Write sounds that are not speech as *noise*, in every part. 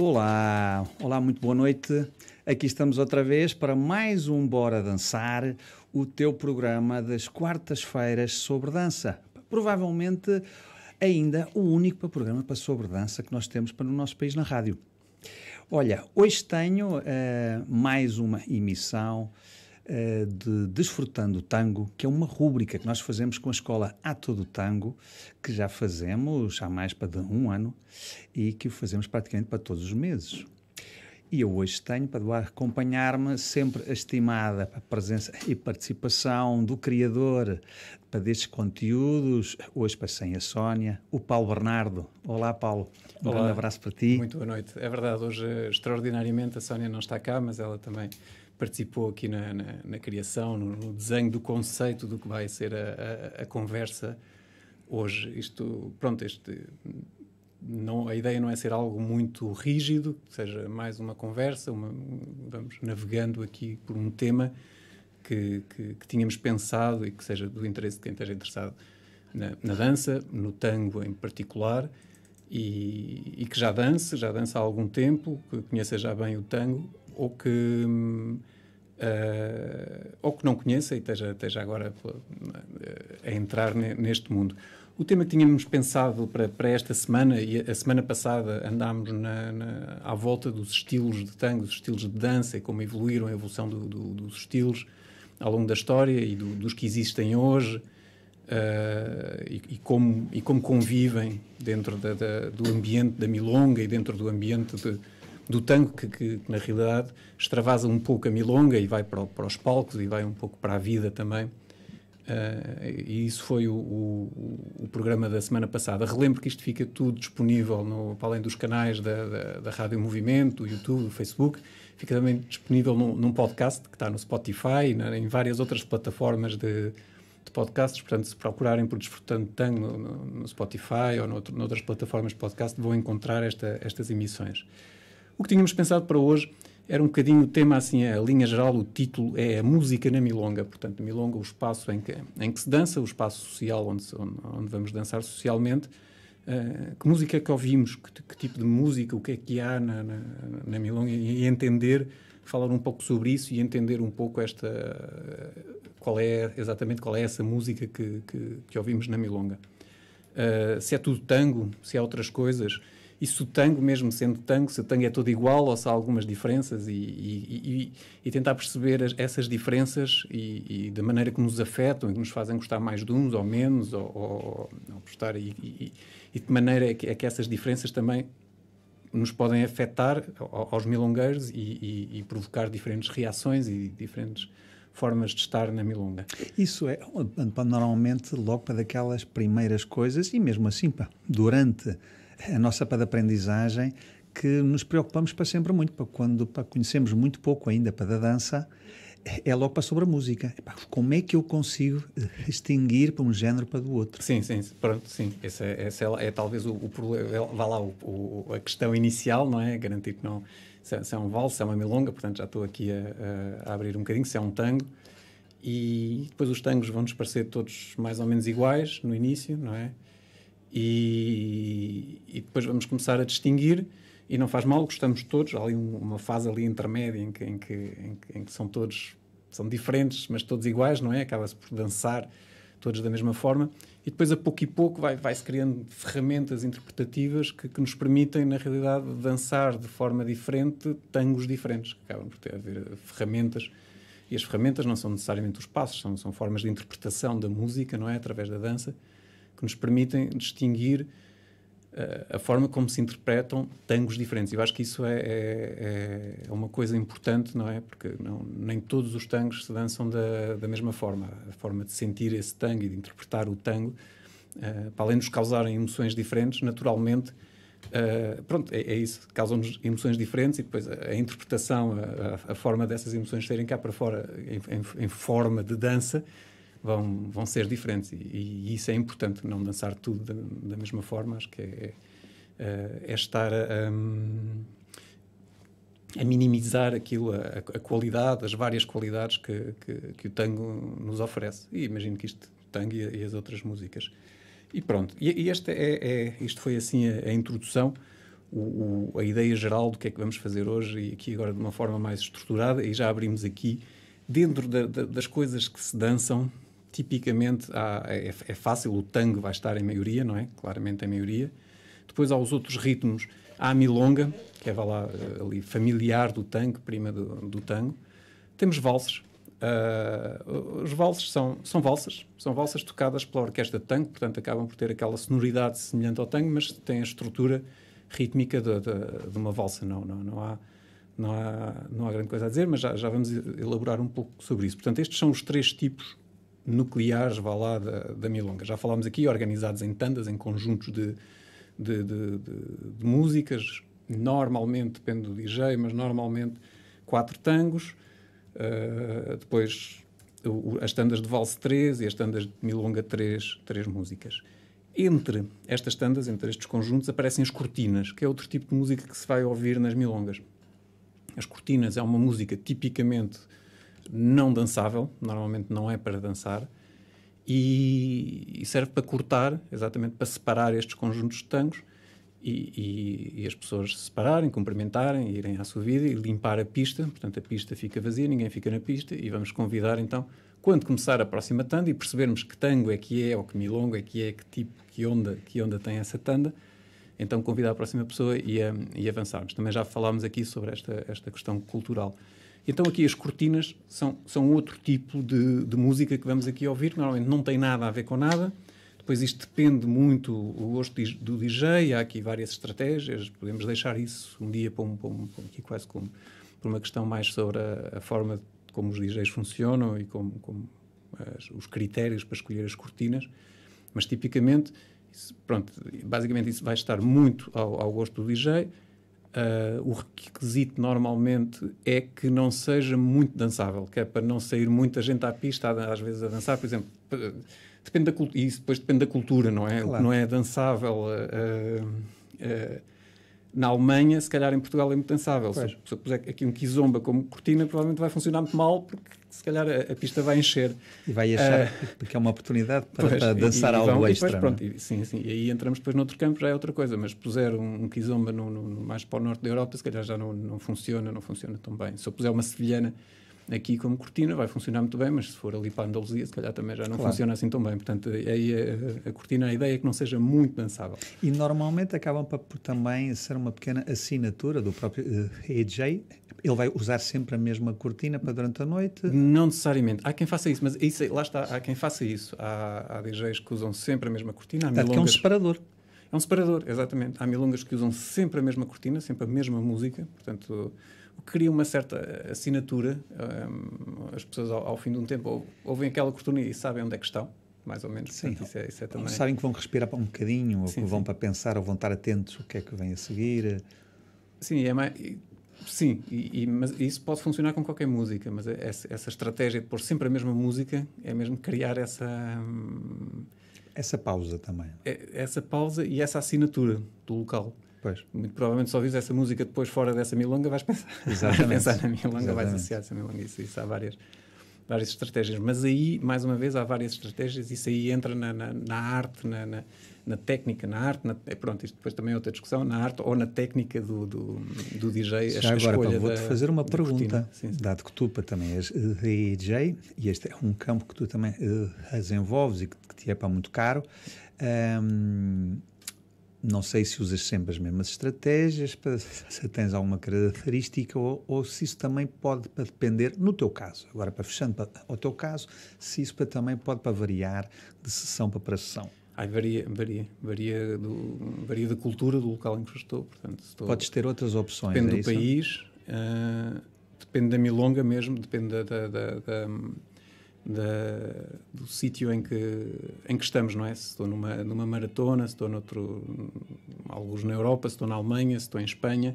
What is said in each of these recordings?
Olá, olá, muito boa noite. Aqui estamos outra vez para mais um Bora Dançar, o teu programa das quartas-feiras sobre dança. Provavelmente ainda o único programa para sobre dança que nós temos para o nosso país na rádio. Olha, hoje tenho uh, mais uma emissão de Desfrutando o Tango, que é uma rúbrica que nós fazemos com a escola Ato do Tango, que já fazemos há mais para um ano e que o fazemos praticamente para todos os meses. E eu hoje tenho para acompanhar-me sempre a estimada presença e participação do criador para destes conteúdos. Hoje passei a Sónia, o Paulo Bernardo. Olá, Paulo. Um Olá. grande abraço para ti. Muito boa noite. É verdade, hoje, extraordinariamente, a Sónia não está cá, mas ela também participou aqui na, na, na criação, no, no, desenho do conceito do que vai ser a, a, a conversa hoje. Isto, pronto, este não, a ideia não é ser algo muito rígido, seja mais uma conversa, uma, vamos navegando aqui por um tema que, que, que, tínhamos pensado e que seja do interesse de quem esteja interessado na, na dança, no tango em particular, e, e, que já dança, já dança há algum tempo, que conheça já bem o tango, ou que, uh, ou que não conheça e esteja, esteja agora a entrar neste mundo. O tema que tínhamos pensado para, para esta semana, e a semana passada andámos na, na, à volta dos estilos de tango, dos estilos de dança e como evoluíram a evolução do, do, dos estilos ao longo da história e do, dos que existem hoje uh, e, e, como, e como convivem dentro da, da, do ambiente da milonga e dentro do ambiente de, do tango que, que, na realidade extravasa um pouco a milonga e vai para, para os palcos e vai um pouco para a vida também. Uh, e isso foi o, o, o, programa da semana passada. Relembro que isto fica tudo disponível, no, para além dos canais da, da, da Rádio Movimento, do YouTube, do Facebook, fica também disponível num, num podcast que está no Spotify e na, em várias outras plataformas de, de, podcasts. Portanto, se procurarem por Desfrutando Tango no, no, no Spotify ou noutro, noutras plataformas de podcast, vão encontrar esta, estas emissões. O que tínhamos pensado para hoje era um bocadinho o tema, assim, a linha geral, o título é a música na milonga. Portanto, milonga, o espaço em que, em que se dança, o espaço social onde, onde, vamos dançar socialmente. Uh, que música é que ouvimos? Que, que, tipo de música? O que é que há na, na, na milonga? E, e, entender, falar um pouco sobre isso e entender um pouco esta... qual é, exatamente, qual é essa música que, que, que ouvimos na milonga. Uh, se é tudo tango, se há outras coisas e se o tango, mesmo sendo tango, se o tango é todo igual ou se há algumas diferenças e, e, e, e tentar perceber as, essas diferenças e, da maneira que nos afetam e que nos fazem gostar mais de uns ou menos ou, ou, ou gostar e, de maneira é que, é que, essas diferenças também nos podem afetar aos milongueiros e, provocar diferentes reações e diferentes formas de estar na milonga. Isso é normalmente logo para daquelas primeiras coisas e mesmo assim durante a nossa para aprendizagem que nos preocupamos para sempre muito, para quando para conhecemos muito pouco ainda para a dança, é logo para sobre a música. Como é que eu consigo distinguir para um género para do outro? Sim, sim, pronto, sim. Esse é, é, é talvez o, o problema, é, vá lá, o, o, a questão inicial, não é? Garantir que não, se é, é um valse, se é uma milonga, portanto já estou aqui a, a, abrir um bocadinho, se é um tango, e depois os tangos vão-nos parecer todos mais ou menos iguais no início, não é? E, e, depois vamos começar a distinguir e não faz mal, gostamos todos, há ali uma fase ali intermédia em que, em que, em que, em que são todos são diferentes, mas todos iguais, não é? Acaba-se por dançar todos da mesma forma e depois a pouco e pouco vai, vai-se criando ferramentas interpretativas que, que, nos permitem, na realidade, dançar de forma diferente tangos diferentes, que acabam por ter a ver ferramentas e as ferramentas não são necessariamente os passos, são, são formas de interpretação da música, não é? Através da dança que nos permitem distinguir uh, a forma como se interpretam tangos diferentes. Eu acho que isso é, é, é, uma coisa importante, não é? Porque não, nem todos os tangos se dançam da, da mesma forma. A forma de sentir esse tango e de interpretar o tango, uh, para além de nos causarem emoções diferentes, naturalmente. Uh, pronto, é, é isso, causam-nos emoções diferentes e depois a, a interpretação, a, a, forma dessas emoções serem cá para fora em, em, em forma de dança, vão, vão ser diferentes. E, e, isso é importante, não dançar tudo da, da mesma forma. Acho que é, é, é estar a, a, minimizar aquilo, a, a, qualidade, as várias qualidades que, que, que, o tango nos oferece. E imagino que isto, o tango e, e as outras músicas. E pronto, e, e este é, é, isto foi assim a, a introdução. o, o, a ideia geral do que é que vamos fazer hoje e aqui agora de uma forma mais estruturada e já abrimos aqui dentro da, da, das coisas que se dançam tipicamente há, é, é, fácil o tango vai estar em maioria não é? Claramente em maioria. Depois há os outros ritmos. Há a milonga que é lá eh, ali familiar do tango prima do, do tango. Temos valses. Uh, os valses são, são valsas, são valsas tocadas pela orquestra de tango, portanto acabam por ter aquela sonoridade semelhante ao tango, mas têm a estrutura rítmica de, de, de uma valsa. Não, não, não, há, não, há, não há grande coisa a dizer, mas já, já vamos elaborar um pouco sobre isso. Portanto, estes são os três tipos nucleares, vá lá, da, da milonga. Já falámos aqui, organizados em tandas, em conjuntos de, de, de, de músicas, normalmente, depende do DJ, mas normalmente quatro tangos, Uh, depois o, as tandas de valse 3 e as tandas de milonga 3, três músicas. Entre estas tandas, entre estes conjuntos, aparecem as cortinas, que é outro tipo de música que se vai ouvir nas milongas. As cortinas é uma música tipicamente não dançável, normalmente não é para dançar, e, e serve para cortar, exatamente para separar estes conjuntos de tangos e, e, e, as pessoas se separarem, cumprimentarem, irem à sua vida e limpar a pista. Portanto, a pista fica vazia, ninguém fica na pista e vamos convidar então, quando começar a próxima tanda e percebermos que tango é que é, ou que milongo é que é, que tipo, que onda, que onda tem essa tanda, então convidar a próxima pessoa e, e avançarmos. Também já falámos aqui sobre esta, esta questão cultural. Então aqui as cortinas são, são outro tipo de, de música que vamos aqui ouvir, normalmente não tem nada a ver com nada, Depois isto depende muito o gosto do DJ, há aqui várias estratégias, podemos deixar isso um dia para, um, para, um, para aqui quase como para uma questão mais sobre a, a, forma como os DJs funcionam e como, como as, os critérios para escolher as cortinas, mas tipicamente, isso, pronto, basicamente isso vai estar muito ao, ao gosto do DJ. Uh, o requisito normalmente é que não seja muito dançável, que é para não sair muita gente à pista às vezes a dançar, por exemplo depende da e isso depois depende da cultura, não é? Claro. Não é dançável uh, uh, na Alemanha, se calhar em Portugal é muito dançável. Se, se eu puser aqui um kizomba como cortina, provavelmente vai funcionar muito mal, porque se calhar a, a pista vai encher. E vai achar uh, porque é uma oportunidade para, pois, para dançar e, e algo vão, extra. E depois, pronto, e, sim, sim. E aí entramos depois noutro campo, já é outra coisa. Mas se puser um, um kizomba no, no, mais para o norte da Europa, se calhar já não, não funciona, não funciona tão bem. Se eu puser uma sevilhana aqui como cortina vai funcionar muito bem, mas se for ali para a Andaluzia, se calhar também já não claro. funciona assim tão bem. Portanto, aí a, a, cortina, a ideia é que não seja muito dançável. E normalmente acabam por, também ser uma pequena assinatura do próprio uh, eh, EJ. Ele vai usar sempre a mesma cortina para durante a noite? Não necessariamente. Há quem faça isso, mas isso, lá está, há quem faça isso. Há, há DJs que usam sempre a mesma cortina. Há milongas... que é um separador. É um separador, exatamente. Há milongas que usam sempre a mesma cortina, sempre a mesma música. Portanto, cria uma certa assinatura. Um, as pessoas, ao, ao, fim de um tempo, ouvem aquela cortina e sabem onde é que estão, mais ou menos. Sim. Portanto, isso é, isso é também... Sabem que vão respirar um bocadinho, ou sim, que vão sim. para pensar, ou vão estar atentos o que é que vem a seguir. Sim, é mais... Sim, e, e, mas isso pode funcionar com qualquer música, mas essa, essa, estratégia de pôr sempre a mesma música é mesmo criar essa. Hum, essa pausa também. É, essa pausa e essa assinatura do local. Pois. Muito provavelmente só ouvis essa música depois fora dessa milonga, vais pensar, *laughs* Exatamente. pensar na milonga, Exatamente. vais associar essa milonga. Isso, isso há várias, várias estratégias. Mas aí, mais uma vez, há várias estratégias. Isso aí entra na, na, na arte, na, na, na, técnica, na arte. Na, é, pronto, isto depois também é outra discussão. Na arte ou na técnica do, do, do DJ. Já a, agora, vou-te fazer uma pergunta. Sim, sim. Dado que tu também és DJ e este é um campo que tu também uh, desenvolves e que, que te é para muito caro. Um, não sei se usas sempre as mesmas estratégias, *laughs* se tens alguma característica ou, ou, se isso também pode para depender, no teu caso, agora para fechando para, o teu caso, se isso para, também pode para variar de sessão para sessão. Ai, varia, varia, varia, do, varia da cultura do local em que estou. Portanto, estou Podes ter outras opções. Depende é do país, uh, depende da milonga mesmo, depende da, da, da da, do sítio em que, em que estamos, não é? Se estou numa, numa maratona, se estou noutro, alguns na Europa, se estou na Alemanha, se estou em Espanha,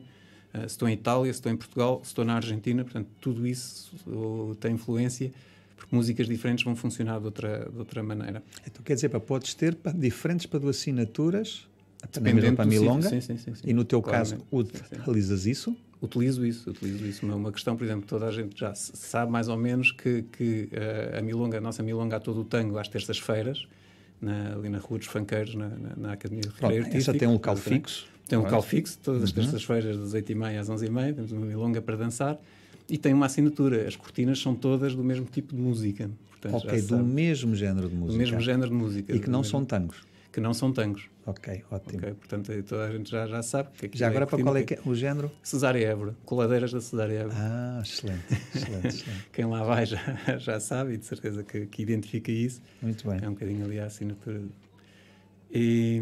uh, se estou em Itália, se estou em Portugal, se estou na Argentina, portanto, tudo isso uh, tem influência, porque músicas diferentes vão funcionar de outra, de outra maneira. Então, quer dizer, para, podes ter para, diferentes para duas assinaturas, dependendo para a milonga, sim, sim, sim, e no teu caso, utilizas isso? Utilizo isso, utilizo isso. Uma, uma questão, por exemplo, toda a gente já sabe mais ou menos que, que uh, a milonga, a nossa milonga há todo o tango às terças-feiras, ali na Rua dos Fanqueiros, na, na, na Academia de Recreio Essa tem um local fixo? Tem um local fixo, todas as uhum. terças-feiras, das 8h30 às 11h30, temos uma milonga para dançar. E tem uma assinatura. As cortinas são todas do mesmo tipo de música. Portanto, ok, do mesmo género de música. Do mesmo género de música. E que não mesmo... são tangos. Que não são tangos. Ok, ótimo. Okay, portanto, toda a gente já, já sabe. Que já agora, é para qual é, que é o género? Cesária Évora. Coladeiras da Cesária Évora. Ah, excelente. excelente, excelente. Quem lá vai já, *laughs* já sabe e de certeza que, que identifica isso. Muito bem. É um bocadinho ali a assinatura. E,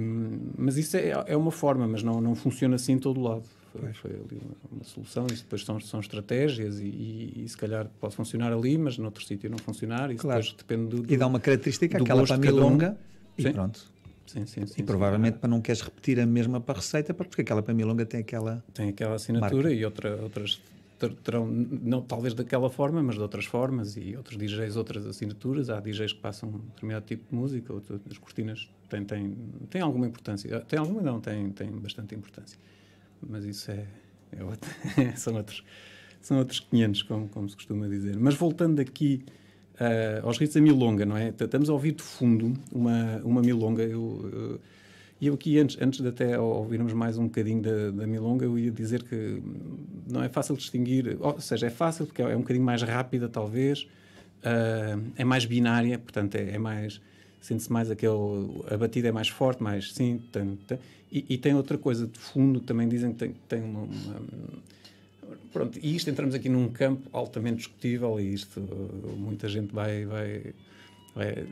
mas isso é, é uma forma, mas não, não funciona assim em todo o lado. Foi, foi ali uma, uma, solução. Isso depois são, são estratégias e, e, e, se calhar pode funcionar ali, mas noutro sítio não funcionar. Isso claro. depende do, do, E dá uma característica, aquela para milonga um. e sim. pronto. Sim, sim, sim, e provavelmente para não queres repetir a mesma para a receita, porque aquela para milonga tem aquela. Tem aquela assinatura marca. e outra, outras terão, não talvez daquela forma, mas de outras formas, e outros DJs, outras assinaturas. Há DJs que passam um determinado tipo de música, outras, as cortinas têm, têm, têm alguma importância. Tem alguma, não, tem, tem bastante importância mas isso é, é outro, *laughs* são, outros, são outros 500, como, como se costuma dizer. Mas voltando aqui uh, aos ritos da milonga, não é? Estamos a ouvir de fundo uma, uma milonga. Eu, e eu aqui, antes, antes de até ouvirmos mais um bocadinho da, da milonga, eu ia dizer que não é fácil distinguir, ou seja, é fácil porque é um bocadinho mais rápida, talvez, uh, é mais binária, portanto, é, é mais sente-se mais aquele. A batida é mais forte, mais sim. Tan, e, e, tem outra coisa de fundo, também dizem que tem, tem uma, uma, Pronto, e isto entramos aqui num campo altamente discutível e isto muita gente vai. vai, vai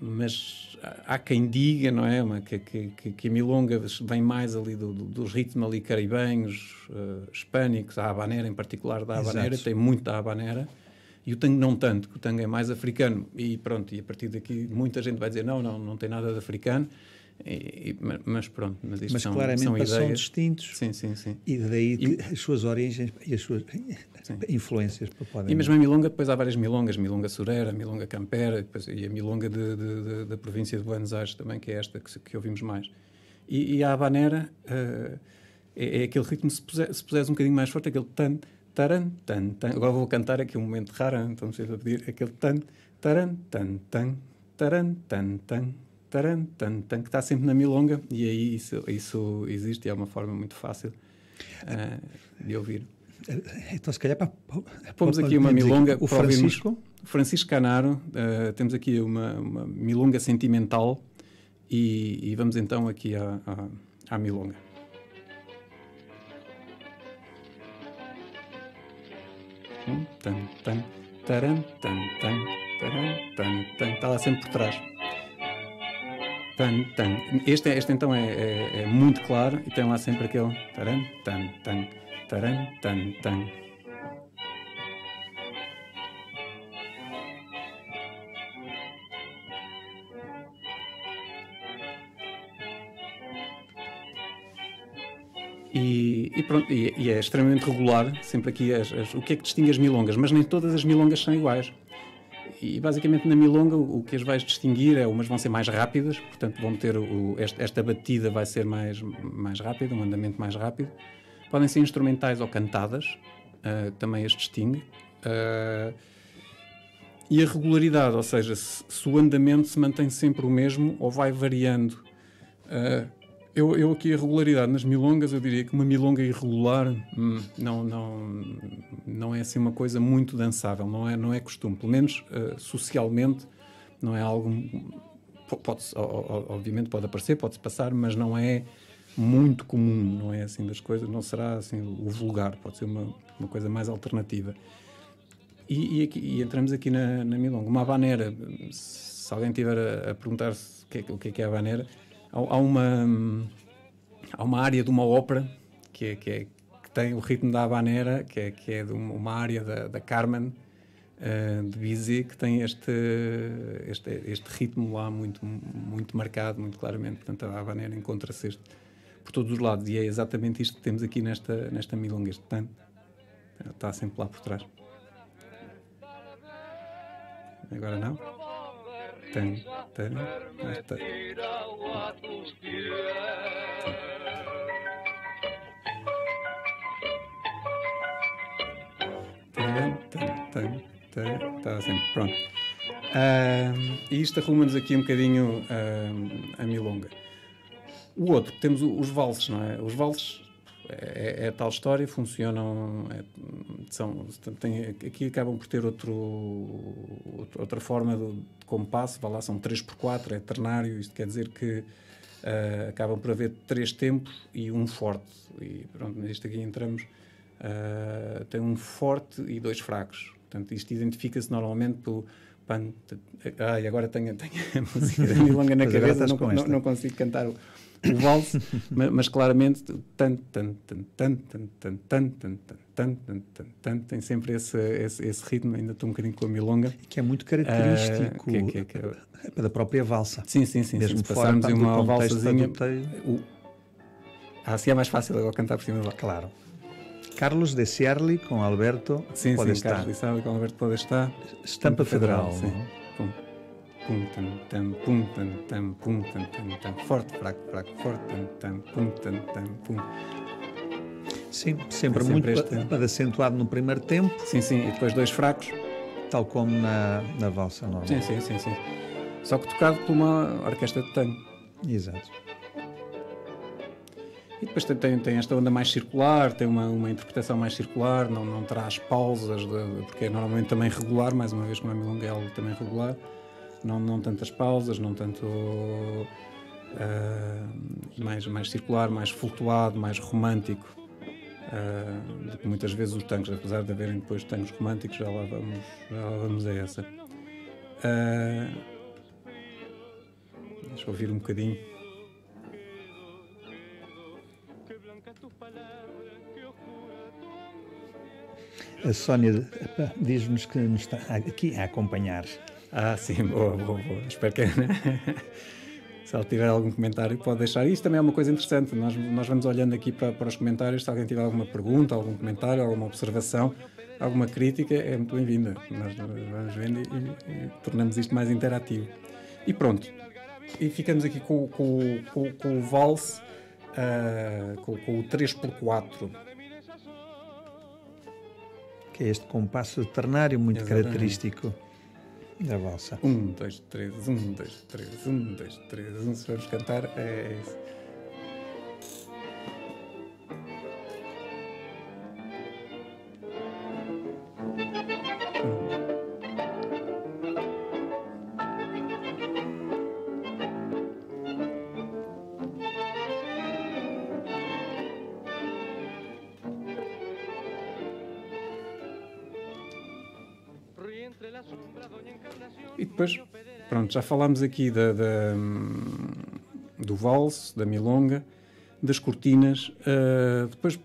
mas há quem diga, não é? Uma, que, que, que, a milonga vem mais ali do, do, dos ritmos ali caribenhos, uh, hispânicos, a habanera em particular da habanera, Exato. tem muito da habanera e o tango não tanto, que o tango é mais africano. E pronto, e a partir daqui muita gente vai dizer: não, não, não tem nada de africano. E, e, mas pronto, mas isto mas são, claramente são, são distintos. Sim, sim, sim. E daí e, as suas origens e as suas *laughs* sim. influências podem. E mesmo a milonga, depois há várias milongas: milonga surera, milonga campera, depois, e a milonga de, de, de, da província de Buenos Aires também, que é esta que, que ouvimos mais. E, e a habanera uh, é, é, aquele ritmo, se, puser, se puseres um bocadinho mais forte, aquele tan, taran, tan, tan. Agora vou cantar aqui um momento raro, então me a pedir aquele tan, taran, tan, tan, taran, tan, tan, taran, tan, tan, que está sempre na milonga e aí isso, isso existe e é uma forma muito fácil uh, de ouvir. Então, se calhar, para, Pomos aqui uma milonga. O Francisco? Francisco Canaro, uh, temos aqui uma, uma milonga sentimental e, e, vamos então aqui à, à, à milonga. tan, tan, taran, tan, tan, taran, tan, tan. Está lá sempre por trás. Tan, tan. Este, este então é, é, é muito claro e tem lá sempre aquele taran, tan, tan, taran, tan, tan. E, e, pronto, e, e, é extremamente regular, sempre aqui as, as, o que é que distingue as milongas, mas nem todas as milongas são iguais. E basicamente na milonga o, que as vais distinguir é umas vão ser mais rápidas, portanto vão ter o, esta, esta, batida vai ser mais, mais rápida, um andamento mais rápido. Podem ser instrumentais ou cantadas, uh, também as distingue. Uh, e a regularidade, ou seja, se, se, o andamento se mantém sempre o mesmo ou vai variando. Uh, eu, eu aqui a regularidade nas milongas, eu diria que uma milonga irregular hum, não, não, não é assim uma coisa muito dançável, não é, não é costume. Pelo menos uh, socialmente não é algo. Pode, obviamente pode aparecer, pode-se passar, mas não é muito comum, não é assim das coisas, não será assim o vulgar, pode ser uma, uma coisa mais alternativa. E, e, aqui, e entramos aqui na, na milonga. Uma habanera, se alguém tiver a, a perguntar o que, é, o que é, que é a habanera, há, uma, há uma área de uma ópera que, é, que, é, que tem o ritmo da habanera, que é, que é de uma área da, da Carmen uh, de Bizet, que tem este, este, este ritmo lá muito, muito marcado, muito claramente. Portanto, a habanera encontra-se por todos os lados e é exatamente isto que temos aqui nesta, nesta milonga, este tan, está sempre lá por trás. Agora não? Tan, tan, esta. Está assim, pronto. Uh, e isto arruma-nos aqui um bocadinho uh, a milonga. O outro, temos os valses, não é? Os valses é, é, tal história, funcionam. É, são, tem, aqui acabam por ter outro, outra forma de, de compasso, vá lá, são 3x4, é ternário, isto quer dizer que uh, acabam por haver três tempos e um forte. E pronto, neste aqui entramos, uh, tem um forte e dois fracos. Portanto, isto identifica-se normalmente pelo. Pan, ah, e agora tenho, tenho a música da *laughs* Milonga na cabeça, não, não, não, consigo cantar o, o valse, mas, mas, claramente tan, tan, tan, tan, tan, tan, tan, tan, tan, tan, tan, tan, tem sempre esse, esse, esse ritmo, ainda estou um bocadinho com a milonga. Que é muito característico uh, que, que, que, da própia valsa. Sim, sim, sim. Mesmo sim, se passarmos em uma valsazinha... O... Ah, assim é mais fácil agora cantar por cima da Claro. Carlos de Ciarli com Alberto sim, Podestá. Sim, Carlos de Ciarli com Alberto Podestá. Estampa Federal. Sim. Pum. Tam, tam, pum, tam, tam, pum, tam, tam, tam. Forte, fraco, fraco, forte, tam, tam, pum, tam, tam, pum. Sim, sempre, é sempre muito este... acentuado no primeiro tempo. Sim, sim, e depois dois fracos. Tal como na, na valsa normal. Sim, sim, sim, sim. Só que tocado por uma orquestra de tango. Exato. E depois tem, tem, esta onda mais circular, tem uma, uma interpretação mais circular, não, não traz pausas, de, porque é normalmente também regular, mais uma vez como é milonga é algo também regular, não, não tantas pausas, não tanto uh, mais, mais circular, mais flutuado, mais romântico. Uh, do que muitas vezes os tangos, apesar de haverem depois tangos românticos, já lá vamos, já lá vamos a essa. Uh, deixa eu ouvir um bocadinho. A Sónia diz-nos que nos está aqui a acompanhar. Ah, sim, boa, boa, boa. Espero que *laughs* se ela tiver algum comentário pode deixar. Isto também é uma coisa interessante. Nós, nós vamos olhando aqui para, para os comentários. Se alguém tiver alguma pergunta, algum comentário, alguma observação, alguma crítica, é muito bem-vinda. Nós vamos vendo e, e, e, tornamos isto mais interativo. E pronto. E ficamos aqui com, com, com, com o valse, uh, com, com o 3x4 que é este compasso ternário muito Exatamente. característico da valsa. Um, dois, três, um, dois, três, um, dois, três, um. Se vamos cantar, é isso. Pronto, já falámos aqui da, da do valse, da milonga, das cortinas. Uh, depois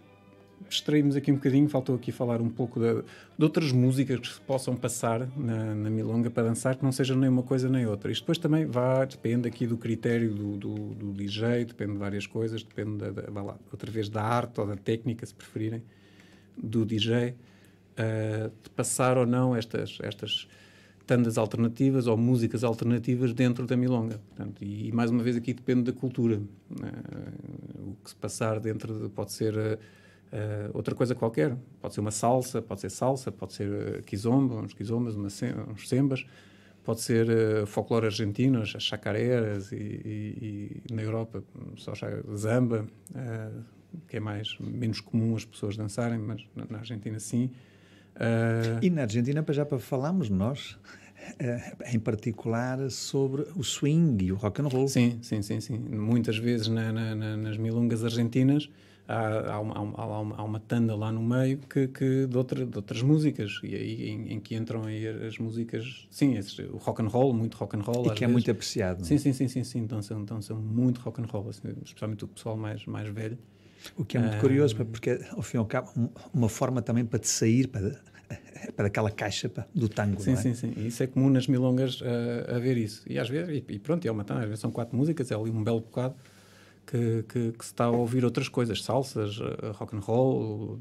distraímos aqui um bocadinho, faltou aqui falar um pouco de, de outras músicas que se possam passar na, na, milonga para dançar, que não seja nem uma coisa nem outra. Isto depois também vai, depende aqui do critério do, do, do DJ, depende de várias coisas, depende, da, da, lá, outra vez, da arte ou da técnica, se preferirem, do DJ, uh, ah, de passar ou não estas, estas tandas alternativas ou músicas alternativas dentro da milonga. Portanto, e, e, mais uma vez aqui depende da cultura. Uh, o que se passar dentro de, pode ser uh, outra coisa qualquer. Pode ser uma salsa, pode ser salsa, pode ser uh, kizomba, uns kizombas, uma, uns sembas, pode ser uh, folclore argentino, as chacareras e, e, e, na Europa só zamba, que é mais menos comum as pessoas dançarem, mas na, na Argentina sim. Uh... E na Argentina, já para falarmos nós, uh, em particular, sobre o swing e o rock and roll. Sim, sim, sim. sim. Muitas vezes na, na, nas milongas argentinas há, há, uma, há, uma, há, uma, tanda lá no meio que, que de, outra, de outras músicas e aí em, em, que entram aí as músicas, sim, esses, o rock and roll, muito rock and roll. E que é muito apreciado. Sim, sim, sim, sim, sim. Então são, então são muito rock and roll, assim, especialmente o pessoal mais, mais velho. O que é muito curioso, porque ao fim e ao cabo, uma forma também para te sair para, para aquela caixa do tango. Sim, é? sim, sim. Isso é comum nas milongas uh, a ver isso. E às vezes, e, e pronto, é uma às vezes são quatro músicas, é ali um belo bocado que, que, que se está a ouvir outras coisas, salsas, uh, rock and roll.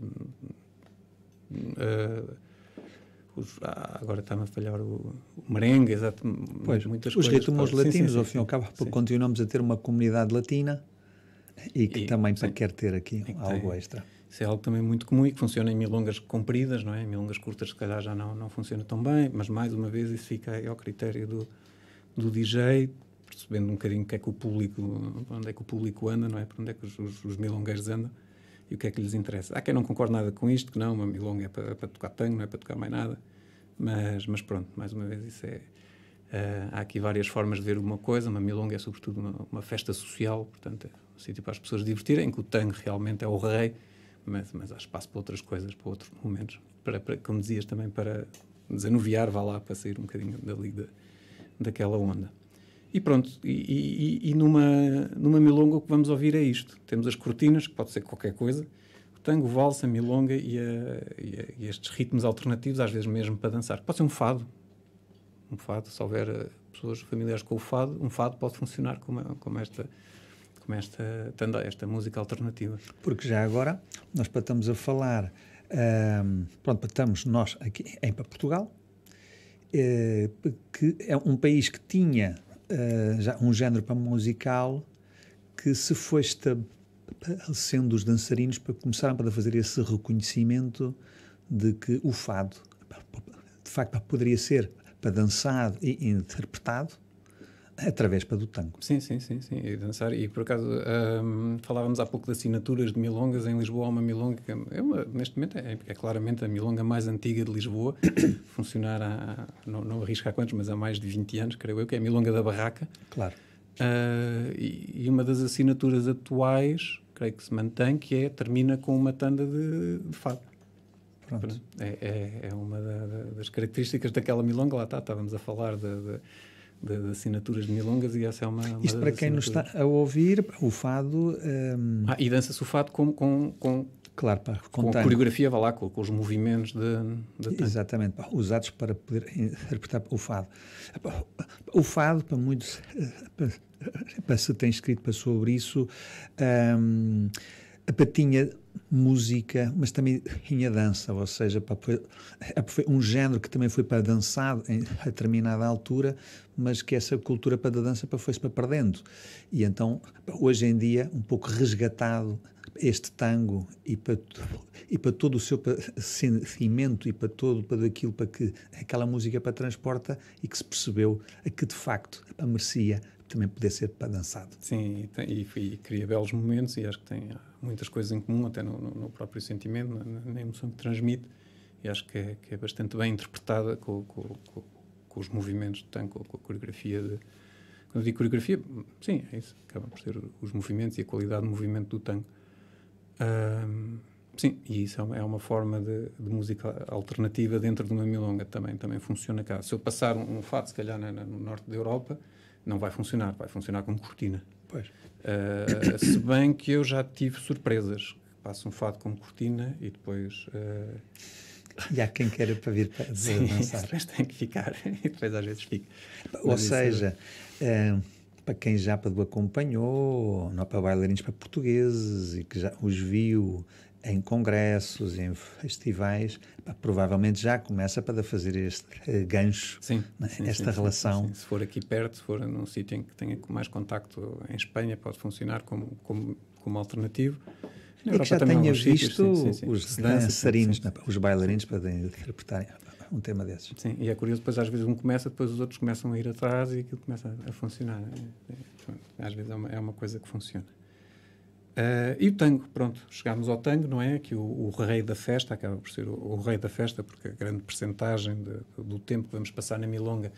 Uh, os, ah, agora está-me a falhar o, o merengue, exato, pois, muitas os coisas. Os ritmos latinos, sim, sim, ao fim e ao cabo, continuamos a ter uma comunidade latina e que e, também sim. quer ter aqui algo extra. Isso é algo também muito comum e que funciona em milongas compridas, não é? Em milongas curtas, se calhar, já não, não funciona tão bem, mas mais uma vez isso fica ao critério do, do DJ percebendo um bocadinho o que é que o público, onde é que o público anda, não é? Para onde é que os, os, os milongueiros andam e o que é que lhes interessa. Há quem não concorde nada com isto, que não, uma milonga é para, para tocar tango, não é para tocar mais nada. Mas, mas pronto, mais uma vez, isso é. Uh, há aqui várias formas de ver uma coisa. Uma milonga é, sobretudo, uma, uma festa social, portanto, é um sítio para as pessoas divertirem, que o tango realmente é o rei, mas, mas há espaço para outras coisas, para outros momentos. Para, para, como dizias também, para desanuviar, vá lá, para sair um bocadinho dali da, daquela onda. E pronto, e, e, e, numa, numa milonga o que vamos ouvir é isto. Temos as cortinas, que pode ser qualquer coisa, o tango, valsa, milonga e, a, e, a, e, estes ritmos alternativos, às vezes mesmo para dançar. Pode ser um fado. Um fado, se houver eh, pessoas familiares com o fado, um fado pode funcionar como, como esta como esta, esta música alternativa. Porque já agora, nós estamos a falar, um, pronto, estamos nós aqui em Portugal, é, que é um país que tinha uh, já um género para musical que se foi estabelecendo os dançarinos para começarem a fazer esse reconhecimento de que o fado, de facto, poderia ser para dançado e interpretado através para do tango. Sim, sim, sim, sim, e dançar. E por acaso um, falávamos há pouco de assinaturas de milongas. Em Lisboa há uma milonga que é uma, neste momento é, é, claramente a milonga mais antiga de Lisboa, *coughs* funcionar há, não, não arrisco há quantos, mas há mais de 20 anos, creio eu, que é a milonga da Barraca. Claro. Uh, e, e, uma das assinaturas atuais, creio que se mantém, que é, termina com uma tanda de, de fado. Pronto. É, é, é uma da, da, das características daquela milonga, lá está, estávamos a falar de, de de, assinaturas de milongas e essa é uma. uma Isto para quem nos está a ouvir, o fado. Um... Ah, e dança-se o fado com, com, com, claro, pá, com, com a coreografia, vá lá, com, com os movimentos de. de Exatamente, usados para poder interpretar o fado. O fado, para muitos. Para, para se tem escrito para sobre isso, um, a patinha música, mas também tinha dança, ou seja, foi, foi um género que também foi para dançar em determinada altura, mas que essa cultura para a dança foi-se para perdendo. E então, hoje em dia, um pouco resgatado este tango e para, e para todo o seu sentimento e para todo para aquilo para que aquela música para transporta e que se percebeu que de facto merecia também poder ser dançado. Sim, e, e, e, cria belos momentos e acho que tem muitas coisas em comum, até no, no próprio sentimento, na, na, emoção que transmite, e acho que é, que é bastante bem interpretada com, com, com, com, os movimentos de tango, com a coreografia. De, quando digo coreografia, sim, é isso, acaba por ser os movimentos e a qualidade de movimento do tango. Um, sim, e isso é uma, é forma de, de, música alternativa dentro de uma milonga também, também funciona cá. Se eu passar um, um se calhar, no norte da Europa, não vai funcionar, vai funcionar como cortina. Pois. Uh, se bem que eu já tive surpresas. Passo um fado como cortina e depois. Uh... E há quem queira para vir para Sim, dançar. *laughs* depois tem que ficar. *laughs* e depois às vezes fica. Ou Mas seja, é... para quem já o acompanhou, não para bailarinos para portugueses e que já os viu em congressos, em festivais, provavelmente já começa para fazer este uh, gancho, sim, né? sim, esta sim, relação. Se for aqui perto, se for num sítio em que tenha mais contacto em Espanha, pode funcionar como, como, como alternativo. Na e que já tenha visto os dançarinos, os bailarinos para interpretarem um tema desses. Sim, e é curioso, depois às vezes um começa, depois os outros começam a ir atrás e aquilo começa a, funcionar. É, é, às vezes é uma, é uma coisa que funciona. Uh, e o tango, pronto, chegámos ao tango, não é? Que o, o rei da festa acaba por ser o, o, rei da festa, porque a grande percentagem do tempo que vamos passar na milonga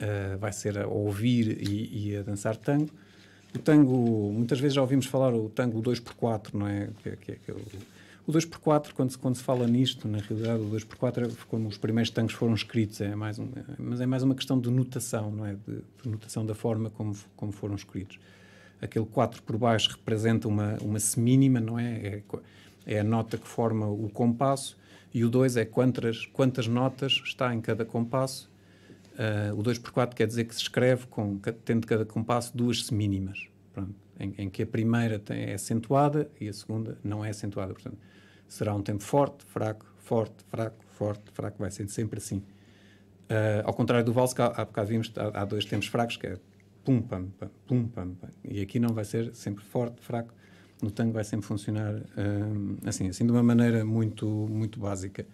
uh, vai ser a ouvir e, e, a dançar tango. O tango, muitas vezes já ouvimos falar o tango 2x4, não é? Que, que, que é o, o 2x4, quando se, quando se fala nisto, na realidade, o 2x4 é como os primeiros tangos foram escritos, é mais um, mas é mais uma questão de notação, não é? De, de notação da forma como, como foram escritos aquele 4 por baixo representa uma, uma semínima, não é? é? é? a nota que forma o compasso, e o 2 é quantas, quantas notas está em cada compasso. Uh, o 2 por 4 quer dizer que se escreve com, tendo cada compasso duas semínimas, pronto, em, em, que a primeira tem, é acentuada e a segunda não é acentuada. Portanto, será um tempo forte, fraco, forte, fraco, forte, fraco, vai ser sempre assim. Uh, ao contrário do valse, há, há bocado vimos, há, há dois tempos fracos, que é pum, pam, pam, pum, pam, pam. E aqui não vai ser sempre forte, fraco. No tango vai sempre funcionar um, assim, assim de uma maneira muito, muito básica.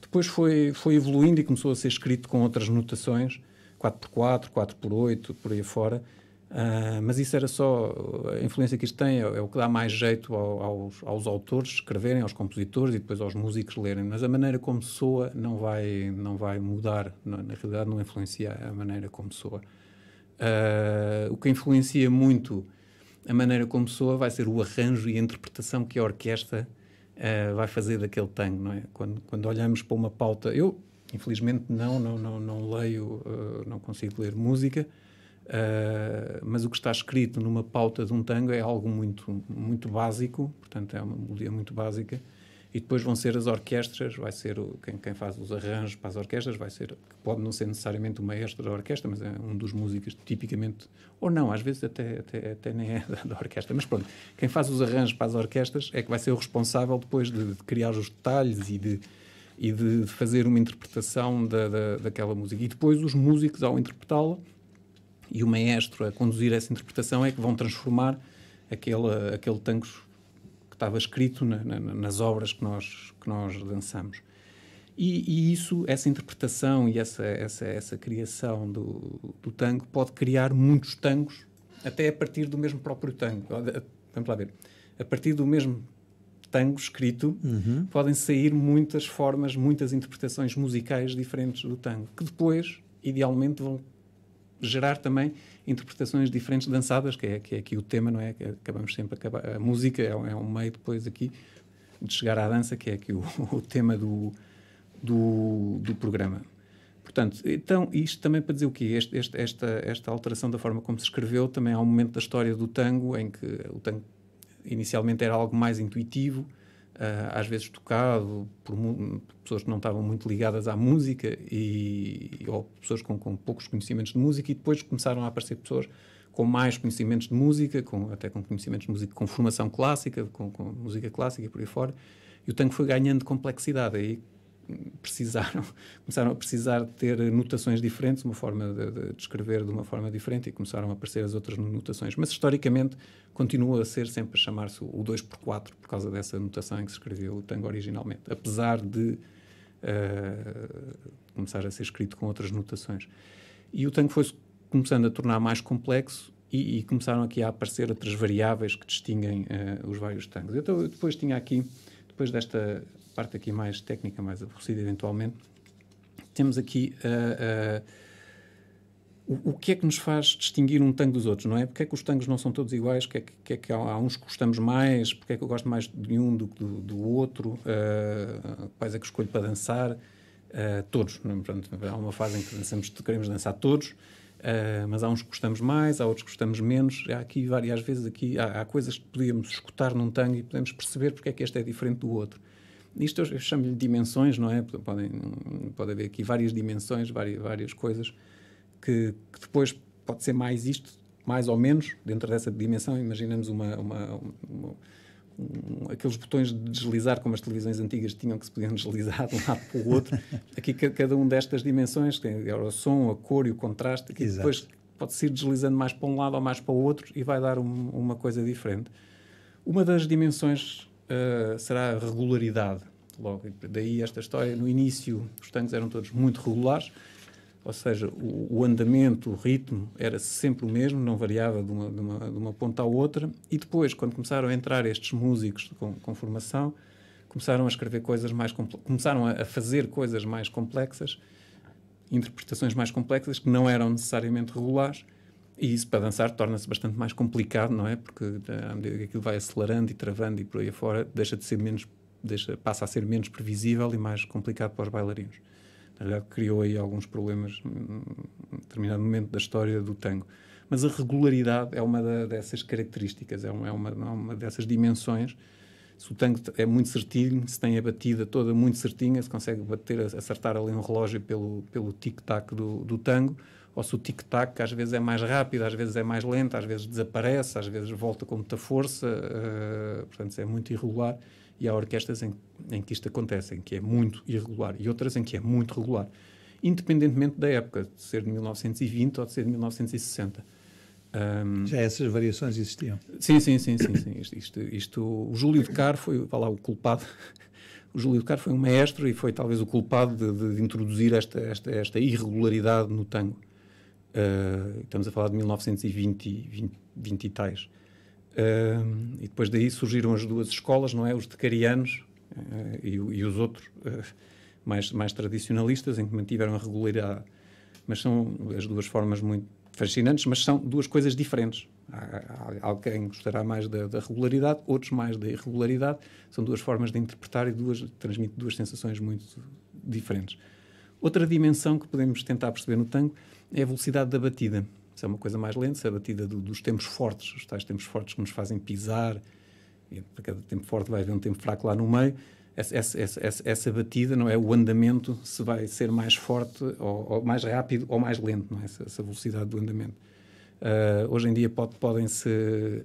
Depois foi, foi evoluindo e começou a ser escrito com outras notações, 4x4, 4x8, por aí fora. Uh, mas isso era só a influência que isto tem, é, é o que dá mais jeito ao, aos, aos, autores escreverem, aos compositores e depois aos músicos lerem. Mas a maneira como soa não vai, não vai mudar, na, na realidade, não influencia a maneira como soa. Uh, o que influencia muito a maneira como soa vai ser o arranjo e a interpretação que a orquestra uh, vai fazer daquele tango, não é? Quando, quando olhamos para uma pauta, eu infelizmente não, não, não, não leio, não consigo ler música. Uh, mas o que está escrito numa pauta de um tango é algo muito, muito básico, portanto é uma melodia muito básica, e depois vão ser as orquestras, vai ser o, quem, quem, faz os arranjos para as orquestras, vai ser, pode não ser necessariamente o maestro da orquestra, mas é um dos músicos tipicamente, ou não, às vezes até, até, até nem é *laughs* da, da, orquestra, mas pronto, quem faz os arranjos para as orquestras é que vai ser o responsável depois de, de criar os detalhes e de, e de fazer uma interpretação da, da, daquela música. E depois os músicos, ao interpretá-la, e o maestro a conduzir essa interpretação é que vão transformar aquele, aquele tango que estava escrito na, na, nas obras que nós, que nós dançamos. E, e, isso, essa interpretação e essa, essa, essa criação do, do tango pode criar muitos tangos, até a partir do mesmo próprio tango. Vamos lá ver. A partir do mesmo tango escrito, uhum. podem sair muitas formas, muitas interpretações musicais diferentes do tango, que depois, idealmente, vão gerar também interpretações diferentes dançadas, que é, que é aqui o tema, não é? Que acabamos sempre a acabar. A música é, é um meio depois aqui de chegar à dança, que é aqui o, *laughs* o tema do, do, do, programa. Portanto, então, isto também para dizer o quê? Este, este, esta, esta alteração da forma como se escreveu também há um momento da história do tango em que o tango inicialmente era algo mais intuitivo, às vezes tocado por, pessoas que não estavam muito ligadas à música e, ou pessoas com, com, poucos conhecimentos de música e depois começaram a aparecer pessoas com mais conhecimentos de música, com, até com conhecimentos de música com formação clássica, com, com música clássica e por aí fora. E o tango foi ganhando complexidade. Aí precisaram, *laughs* começaram a precisar ter notações diferentes, uma forma de, de, escrever de uma forma diferente e começaram a aparecer as outras notações. Mas historicamente continua a ser sempre a chamar-se o 2x4 por causa dessa notação em que se escreveu o tango originalmente, apesar de uh, começar a ser escrito com outras notações. E o tango foi começando a tornar mais complexo e, e começaram aqui a aparecer outras variáveis que distinguem uh, os vários tangos. Então, eu depois tinha aqui, depois desta parte aqui mais técnica, mais aborrecida eventualmente, temos aqui uh, uh, o, o, que é que nos faz distinguir um tango dos outros, não é? Porque é que os tangos não são todos iguais? Porque é que, é que há, há, uns que gostamos mais? Porque é que eu gosto mais de um do que do, do, outro? Uh, quais é que escolho para dançar? todos. Não, é? portanto, há uma fase em que dançamos, queremos dançar todos. Uh, mas há uns que gostamos mais, há outros que gostamos menos. Há aqui várias vezes aqui há, há, coisas que podíamos escutar num tango e podemos perceber porque é que este é diferente do outro. Isto eu chamo-lhe dimensões, não é? Podem, pode haver aqui várias dimensões, várias, várias coisas que, que, depois pode ser mais isto, mais ou menos, dentro dessa dimensão. Imaginamos uma, uma, uma um, aqueles botões de deslizar, como as televisões antigas tinham, que se podiam *laughs* deslizar de um lado para o outro. Aqui, cada um destas dimensões tem o som, a cor e o contraste, que depois pode-se ir deslizando mais para um lado ou mais para o outro e vai dar um, uma coisa diferente. Uma das dimensões uh, será a regularidade. Logo, daí esta história, no início os tanques eram todos muito regulares, ou seja, o, o, andamento, o ritmo era sempre o mesmo, não variava de uma, de, uma, de uma, ponta à outra. E depois, quando começaram a entrar estes músicos com, com formação, começaram a escrever coisas mais começaram a, a, fazer coisas mais complexas, interpretações mais complexas que não eram necessariamente regulares e isso para dançar torna-se bastante mais complicado, não é? Porque eh, à medida que aquilo vai acelerando e travando e por aí afora, deixa de ser menos, deixa, passa a ser menos previsível e mais complicado para os bailarinos. Na verdade, criou aí alguns problemas em determinado momento da história do tango. Mas a regularidade é uma da, dessas características, é uma, é uma, é uma dessas dimensões. Se o tango é muito certinho, se tem a batida toda muito certinha, se consegue bater, acertar ali um relógio pelo, pelo tic-tac do, do tango, ou se o tic-tac às vezes é mais rápido, às vezes é mais lento, às vezes desaparece, às vezes volta com muita força, uh, portanto é muito irregular. E há orquestras em, em, que isto acontece, em que é muito irregular, e outras em que é muito regular, independentemente da época, de ser de 1920 ou de ser de 1960. Um, Já essas variações existiam? Sim, sim, sim, sim. sim. Isto, isto, isto, o Júlio de Caro foi, lá, o culpado. O Júlio de Caro foi um maestro e foi talvez o culpado de, de introduzir esta, esta, esta irregularidade no tango. Uh, estamos a falar de 1920 20, 20 e tais. Uh, e depois daí surgiram as duas escolas, não é? Os decarianos uh, e, e, os outros mais, mais tradicionalistas, em que mantiveram a regularidade. Mas são as duas formas muito fascinantes, mas são duas coisas diferentes. Há, há alguém gostará mais da, da, regularidade, outros mais da irregularidade. São duas formas de interpretar e duas transmitem duas sensações muito diferentes. Outra dimensão que podemos tentar perceber no tango é a velocidade da batida. Isso é uma coisa mais lenta, é a batida do, dos tempos fortes, os tais tempos fortes que nos fazem pisar. E para cada tempo forte vai haver um tempo fraco lá no meio. Essa, essa, essa, essa, batida, não é? O andamento se vai ser mais forte ou, ou mais rápido ou mais lento, não é? Essa, essa velocidade do andamento. Uh, hoje em dia pode, podem-se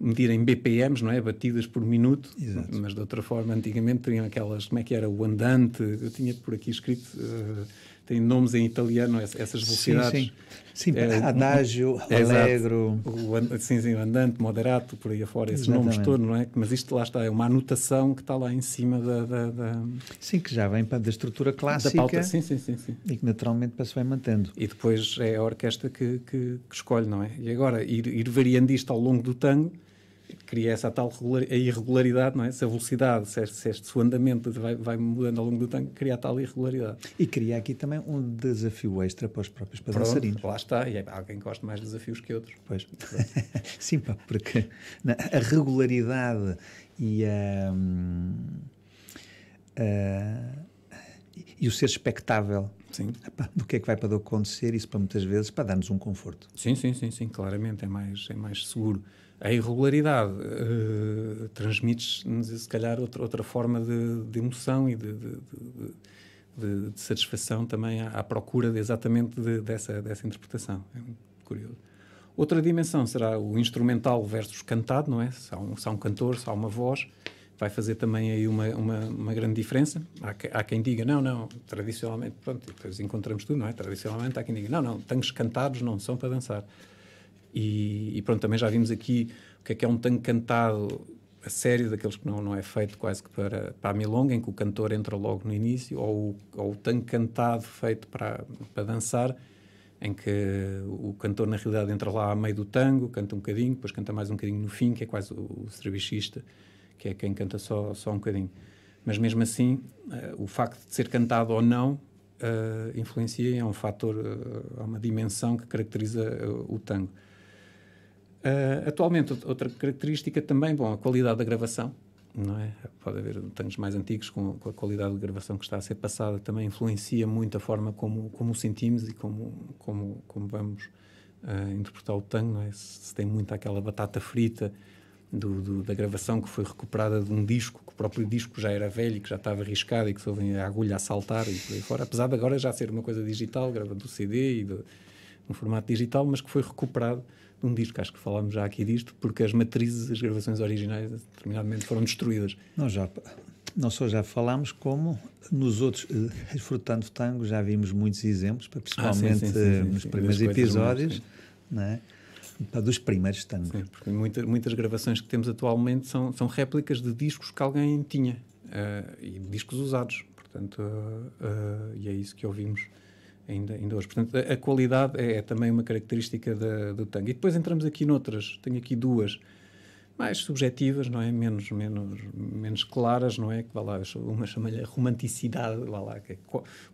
medir em BPMs, não é? Batidas por minuto, Exato. mas de outra forma, antigamente tinham aquelas, como é que era? O andante, eu tinha por aqui escrito. Uh, tem nomes em italiano, essas velocidades. Sim, sim. sim é, adágio, é, *laughs* alegro. O, sim, sim, andante, moderato, por aí afora, esses Exatamente. nomes todos, não é? Mas isto lá está, é uma anotação que está lá em cima da. da, da sim, que já vem da estrutura clássica. Da pauta, sim, sim, sim, sim. E que naturalmente se vai mantendo. E depois é a orquestra que, que, que escolhe, não é? E agora, ir, ir variando isto ao longo do tango cria essa tal irregularidade, não é? Se a velocidade, se este, se este andamento vai, vai, mudando ao longo do tanque, cria a tal irregularidade. E cria aqui também um desafio extra para os próprios dançarinos. Lá está, e é, alguém gosta mais de desafios que outros. Pois. *laughs* Sim, pá, porque a regularidade e a, a e o ser expectável sim. Epá, do que é que vai para acontecer, isso para muitas vezes para dar-nos um conforto. Sim, sim, sim, sim, claramente é mais, é mais seguro a irregularidade uh, transmite-nos, se calhar, outra, outra forma de, de emoção e de, de, de, de, satisfação também à, à procura de, exatamente dessa, dessa interpretação. É curioso. Outra dimensão será o instrumental versus cantado, não é? Se há um, se há um cantor, se há uma voz, vai fazer também aí uma, uma, uma grande diferença. Há, que, há, quem diga, não, não, tradicionalmente, pronto, depois encontramos tudo, não é? Tradicionalmente há quem diga, não, não, tangos cantados não são para dançar. E, e, pronto, também já vimos aqui o que é que é um tango cantado a sério, daqueles que não, não é feito quase que para, para a milonga, em que o cantor entra logo no início, ou, ou o tango cantado feito para, para dançar, em que o cantor na realidade entra lá a meio do tango, canta um bocadinho, depois canta mais um bocadinho no fim, que é quase o, o que é quem canta só, só um bocadinho. Mas mesmo assim, uh, o facto de ser cantado ou não uh, influencia, é um fator, uh, é uma dimensão que caracteriza o tango. Atualmente, outra característica também, bom, a qualidade da gravação, não é? Pode haver tangos mais antigos com, com, a qualidade de gravação que está a ser passada, também influencia muito a forma como, como o sentimos e como, como, como vamos uh, interpretar o tango, não é? Se, se, tem muito aquela batata frita do, do, da gravação que foi recuperada de um disco, que o próprio disco já era velho, que já estava arriscado e que se ouvem a agulha a saltar e por aí fora, apesar de agora já ser uma coisa digital, gravado do CD e do, um formato digital, mas que foi recuperado de um disco. Acho que falámos já aqui disto, porque as matrizes, as gravações originais, determinadamente foram destruídas. Nós já, não só já falámos, como nos outros, desfrutando eh, tango, já vimos muitos exemplos, principalmente ah, sim, sim, sim, nos primeiros episódios, não é? Dos primeiros tangos. Sim, porque muita, muitas gravações que temos atualmente são, são réplicas de discos que alguém tinha, uh, e discos usados, portanto, uh, uh, e é isso que ouvimos ainda, ainda hoje. Portanto, a, a qualidade é, é, também uma característica da, do tango. E depois entramos aqui noutras, tenho aqui duas mais subjetivas, não é? Menos, menos, menos claras, não é? Que, vá lá, uma chama-lhe romanticidade, vá lá, que é,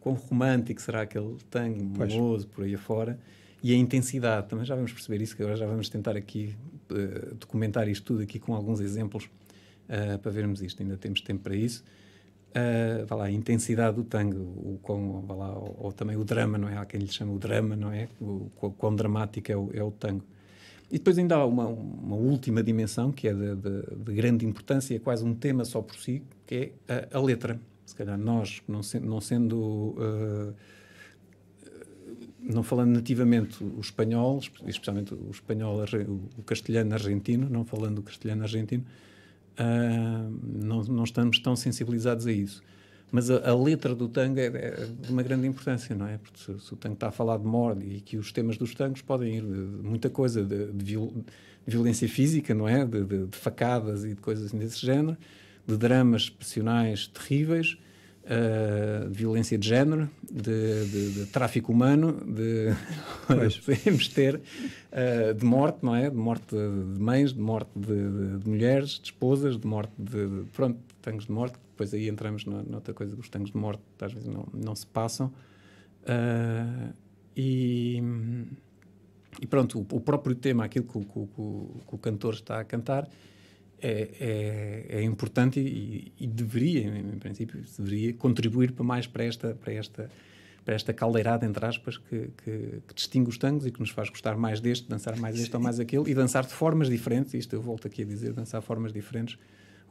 quão, romântico será aquele tango, meloso, por aí afora. E a intensidade, também já vamos perceber isso, que agora já vamos tentar aqui uh, documentar isto tudo aqui com alguns exemplos uh, para vermos isto. Ainda temos tempo para isso uh, lá, a intensidade do tango, o quão, lá, ou, ou, também o drama, não é? Há quem lhe chama o drama, não é? O, o quão dramático é o, é o tango. E depois ainda há uma, uma última dimensão que é de, de, de, grande importância, é quase um tema só por si, que é a, a letra. Se calhar nós, não, se, não sendo. Uh, não falando nativamente o espanhol, especialmente o espanhol, o castelhano argentino, não falando o castelhano argentino, uh, não, não estamos tão sensibilizados a isso. Mas a, a letra do tango é, é, de uma grande importância, não é? Porque se, se, o tango está a falar de morte e que os temas dos tangos podem ir de, de muita coisa, de, de, viol, de, violência física, não é? De, facadas e de coisas desse género, de dramas passionais terríveis, uh, de violência de género, de, de, de tráfico humano, de *laughs* podemos ter uh, de morte, não é? De morte de mães, de morte de, de mulheres, de esposas, de morte de, pronto, tangos de morte. Depois aí entramos na, noutra coisa que os tangos de morte às vezes não, não se passam. Uh, e, e pronto, o, o, próprio tema, aquilo que, que, que, que o cantor está a cantar, é, é, é importante e, e, deveria, em princípio, deveria contribuir para mais para esta, para esta, para esta caldeirada, entre aspas, que, que, que, distingue os tangos e que nos faz gostar mais deste, dançar mais este ou mais aquele, e dançar de formas diferentes, isto eu volto aqui a dizer, dançar de formas diferentes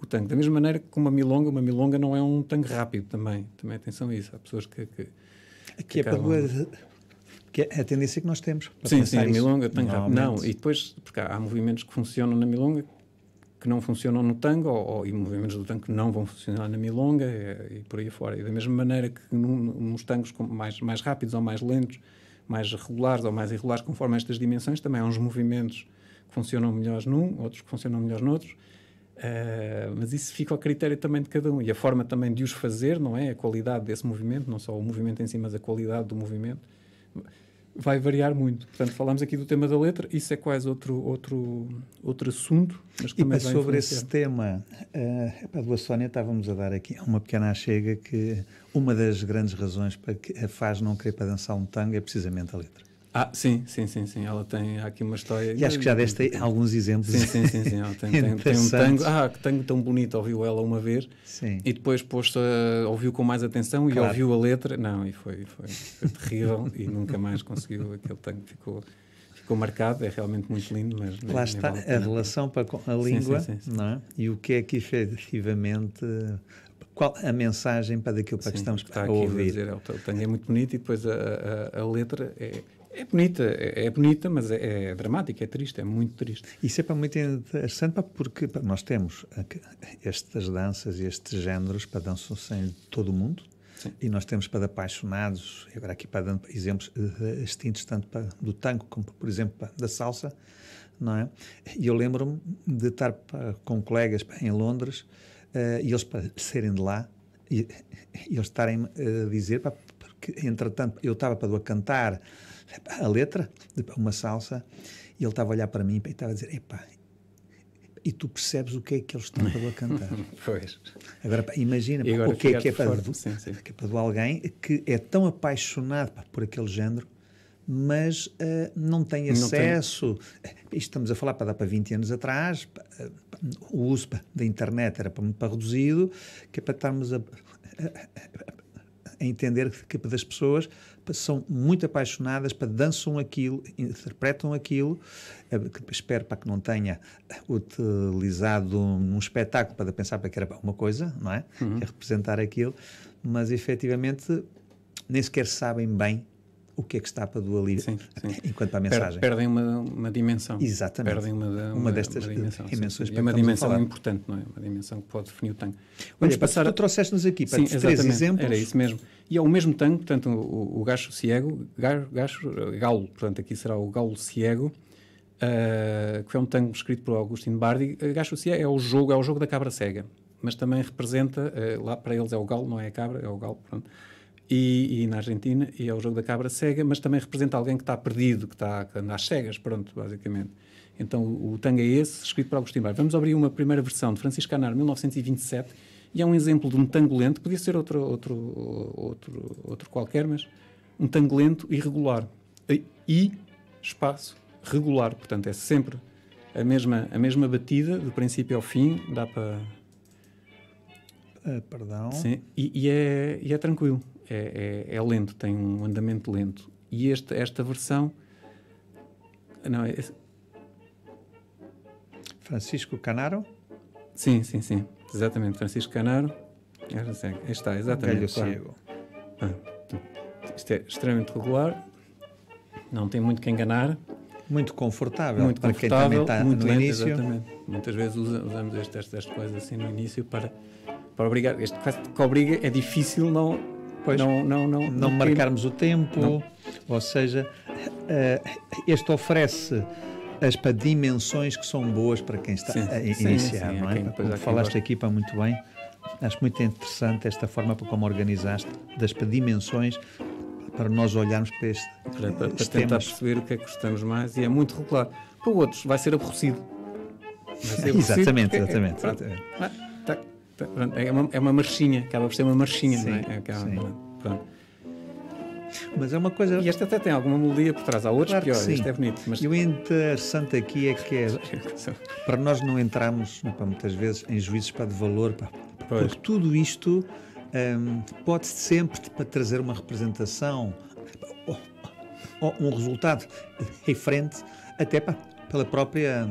o tango. Da mesma maneira que uma milonga, uma milonga não é um tango rápido também, também atenção a isso, há pessoas que... que, acabam... é para... Que é a tendência que nós temos. Sim, sim, a milonga, tango rápido. Não, e depois, porque há, há movimentos que funcionam na milonga que não funcionam no tango, ou, e movimentos do tango que não vão funcionar na milonga, e, e por aí fora. E da mesma maneira que nos tangos mais, mais rápidos ou mais lentos, mais regulares ou mais irregulares, conforme estas dimensões, também há uns movimentos que funcionam melhores num, outros que funcionam melhores noutros. Uh, mas isso fica ao critério também de cada um e a forma também de os fazer, não é? A qualidade desse movimento, não só o movimento em si, mas a qualidade do movimento vai variar muito. Portanto, falamos aqui do tema da letra, isso é quase outro, outro, outro assunto. Mas e para sobre esse tema, uh, para a Sónia estávamos a dar aqui uma pequena chega que uma das grandes razões para que a faz não querer para dançar um tango é precisamente a letra. Ah, sim, sim, sim, sim. Ela tem aqui uma história. E acho que já deste alguns exemplos. Sim, sim, sim. sim. Ela tem, tem, tem, um tango. Ah, que tango tão bonito. Ouviu ela uma vez sim. e depois pôs ouviu com mais atenção claro. e ouviu a letra. Não, e foi, foi, foi terrível e nunca mais conseguiu. Aquele tango ficou, ficou marcado. É realmente muito lindo, mas. Lá está a relação para a língua sim, sim, não é? e o que é que efetivamente qual a mensagem para daquilo para Sim, que estamos está a ouvir. Dizer, é, o tango é muito bonito e depois a, a, a letra é, é bonita, é, é bonita, mas é, é, dramática, é triste, é muito triste. Isso é para muito interessante porque nós temos estas danças e estes géneros para danças em todo o mundo. Sim. E nós temos para apaixonados, agora aqui para dando exemplos extintos, tanto para, do tango como, por exemplo, da salsa, não é? E eu lembro-me de estar para, com colegas em Londres uh, e eles para serem de lá e, *laughs* e eles estarem a dizer, pá, porque entretanto eu estava para cantar a letra de uma salsa e ele estava a olhar para mim e estava a dizer: Epá, e tu percebes o que é que eles estão a cantar. *laughs* pois. Agora, imagina agora o que é que é, para, do, sim, sim. que é para do alguém que é tão apaixonado pá, por aquele género, mas uh, não tem acesso. Não tem. Estamos a falar para dar para 20 anos atrás, pá, o uso pá, da internet era para muito para reduzido, que é para estarmos a, a, a entender que das pessoas são muito apaixonadas, para dançam aquilo, interpretam aquilo, eh, espero para que não tenha utilizado num espetáculo para pensar para que era uma coisa, não é? Uhum. é representar aquilo, mas efetivamente nem sequer sabem bem o que é que está para do ali sim, *laughs* sim. enquanto para a mensagem. Perdem uma, uma dimensão. Exatamente. Perdem uma, uma, uma destas uma dimensão, dimensões. É uma dimensão importante, não é? Uma dimensão que pode definir o tango. Vamos Olha, passar... Tu trouxeste-nos aqui para sim, três exemplos. Era isso mesmo. E é o mesmo tango, portanto, o, o gacho ciego, gacho, galo, portanto, aqui será o galo ciego, uh, que é um tango escrito por Agostinho Bardi. Gacho ciego é o jogo, é o jogo da cabra cega, mas também representa, uh, lá para eles é o galo, não é a cabra, é o galo, pronto e, e, na Argentina, e é o jogo da cabra cega, mas também representa alguém que está perdido, que está que anda às cegas, pronto, basicamente. Então o, o tango é esse, escrito por Agostinho Bar. Vamos abrir uma primeira versão de Francisco Canar, 1927, e é um exemplo de um tango lento, podia ser outro, outro, outro, outro qualquer, mas um tango lento e regular. E, espaço, regular, portanto é sempre a mesma, a mesma batida, do princípio ao fim, dá para... Uh, perdão. Sim, e, e, é, e é tranquilo é, é, é, lento, tem um andamento lento. E este, esta versão. Não, é, Francisco Canaro? Sim, sim, sim. Exatamente. Francisco Canaro. Aí está, exatamente. Claro. Cego. Ah, isto é extremamente regular. Não tem muito que enganar. Muito confortável muito para confortável, quem também está muito no lento, início. Exatamente. Muitas vezes usamos estas, estas coisas assim no início para, para obrigar. Este que obriga é difícil não Pois, não, não, não, não marcarmos o tempo, não. ou seja, uh, este oferece as para dimensões que são boas para quem está sim, a iniciar, sim, sim, não é? Como falaste aqui para muito bem, Acho muito interessante esta forma como organizaste das dimensões para nós olharmos para este para, para, para tentar perceber o que é que gostamos mais e é muito regular. Para outros vai ser aborrecido. Vai ser *laughs* aborrecido exatamente, *laughs* é, exatamente. É, exatamente. É, uma, é uma marchinha, acaba por ser uma marchinha, sim, não é? é aquela, pronto. Mas é uma coisa. E este até tem alguma melodia por trás. Há outros claro piores. Este é bonito. Mas... E o interessante aqui é que é. *laughs* para nós não entrarmos, muitas vezes, em juízos para de valor, pá, porque tudo isto um, pode sempre para trazer uma representação ou um resultado diferente, até pá, pela própria.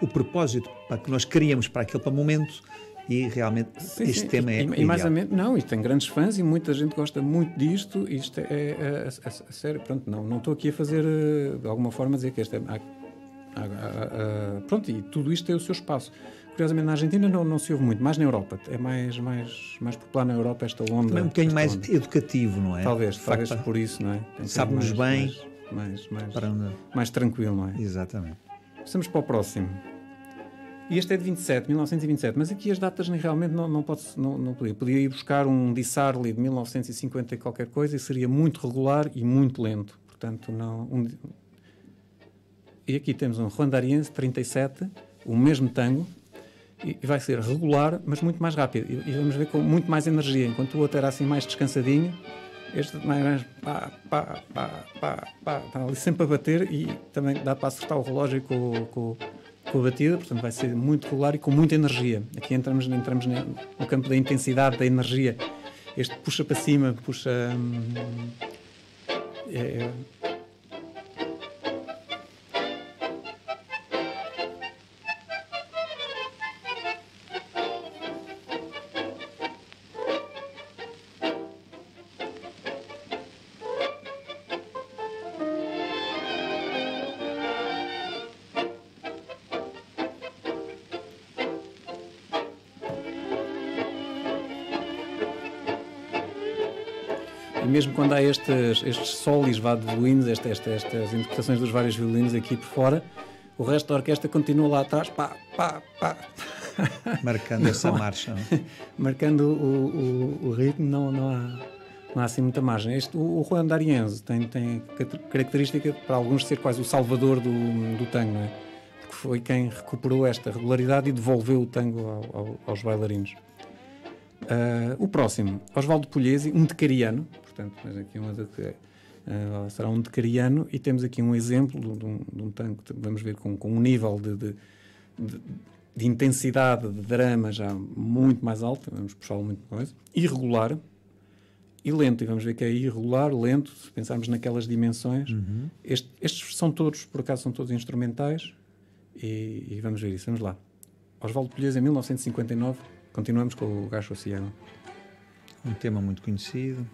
o propósito para que nós queríamos para aquele para momento e realmente sim, este sim. tema é. E, e mais ou menos, não, isto tem grandes fãs e muita gente gosta muito disto. Isto é, é, é, é sério, pronto, não, não estou aqui a fazer eh, de alguma forma dizer que este é. Há, há, há, pronto, e tudo isto tem o seu espaço. Curiosamente, na Argentina não, não se ouve muito, mais na Europa. É mais, mais, mais popular na Europa esta onda. Também um bocadinho mais onda. educativo, não é? Talvez, talvez por isso, não é? Sabe-nos bem. Mais, mais, mais, mais tranquilo, não é? Exatamente. Passamos para o próximo. E este é de 27, 1927, mas aqui as datas realmente não, não, pode, não, não podia. Podia ir buscar um Dissarli de 1950 e qualquer coisa e seria muito regular e muito lento. Portanto, não. Um... E aqui temos um Juan D'Ariense 37, o mesmo tango, e vai ser regular, mas muito mais rápido. E, vamos ver com muito mais energia. Enquanto o outro era assim mais descansadinho, este mais pá, pá, pá, pá, pá, está ali sempre a bater e também dá para acertar o relógio com, com, com a batida, portanto vai ser muito regular e com muita energia. Aqui entramos, entramos no campo da intensidade, da energia. Este puxa para cima, puxa. Hum, é, quando há estes, estes solis vá de violinos, esta, esta, estas interpretações dos vários violinos aqui por fora, o resto da orquestra continua lá atrás, pá, pá, pá. *laughs* Marcando essa marcha. *laughs* marcando o, o, o, ritmo, não, não, há, não há assim muita margem. Este, o, o Juan D'Arienzo tem, tem característica para alguns de ser quase o salvador do, do tango, não é? Porque foi quem recuperou esta regularidade e devolveu o tango ao, ao, aos bailarinos. Uh, o próximo, Osvaldo Pugliese, um decariano, portanto, mas aqui uma de, uh, será um decariano, e temos aqui um exemplo de, um, de um tango, vamos ver, com, com um nível de, de, de, de intensidade, de drama já muito mais alto, vamos puxá-lo muito mais, irregular e lento, e vamos ver que é irregular, lento, se pensarmos naquelas dimensões. Uhum. Este, estes são todos, por acaso, são todos instrumentais, e, e vamos ver isso, vamos lá. Osvaldo Pugliese, em 1959, continuamos com o Gacho Oceano. Um tema muito conhecido.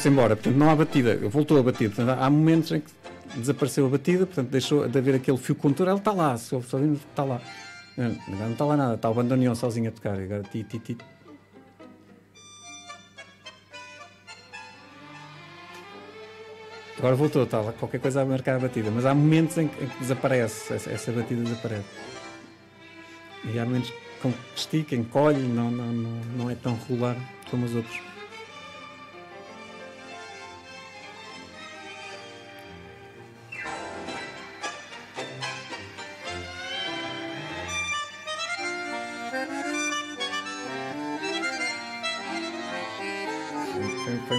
Foi-se embora, portanto não há batida, voltou a batida. Portanto, há momentos em que desapareceu a batida, portanto deixou de haver aquele fio condutor, ele está lá, se está lá. Não, não está lá nada, está o bandoneon sozinho a tocar, agora ti, ti, ti. Agora voltou, está lá qualquer coisa a marcar a batida, mas há momentos em que, em que desaparece, essa, essa, batida desaparece. E há momentos que estica, encolhe, não, não, não, não é tão regular como os outros.